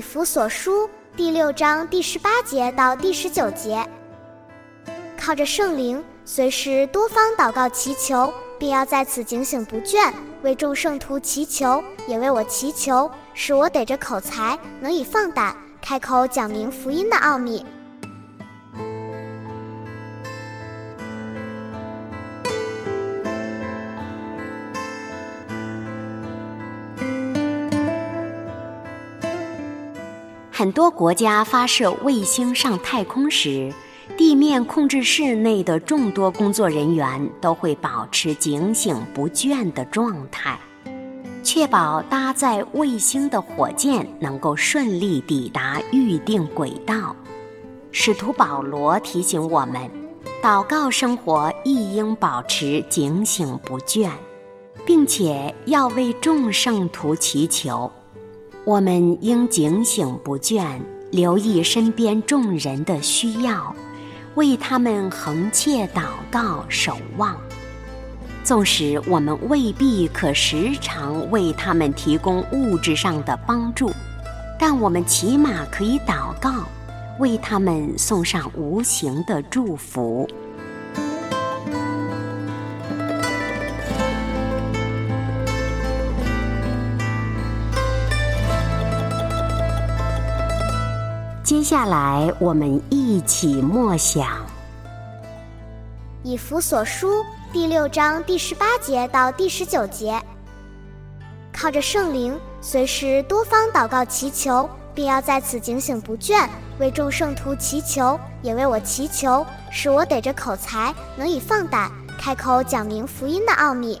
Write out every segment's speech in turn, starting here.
以弗所书第六章第十八节到第十九节，靠着圣灵，随时多方祷告祈求，并要在此警醒不倦，为众圣徒祈求，也为我祈求，使我得着口才，能以放胆开口讲明福音的奥秘。很多国家发射卫星上太空时，地面控制室内的众多工作人员都会保持警醒不倦的状态，确保搭载卫星的火箭能够顺利抵达预定轨道。使徒保罗提醒我们，祷告生活亦应保持警醒不倦，并且要为众圣徒祈求。我们应警醒不倦，留意身边众人的需要，为他们横切祷告、守望。纵使我们未必可时常为他们提供物质上的帮助，但我们起码可以祷告，为他们送上无形的祝福。接下来，我们一起默想《以弗所书》第六章第十八节到第十九节。靠着圣灵，随时多方祷告祈求，并要在此警醒不倦，为众圣徒祈求，也为我祈求，使我得着口才，能以放胆开口讲明福音的奥秘。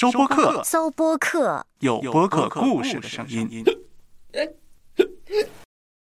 收播客，搜播客，有播客故事的声音。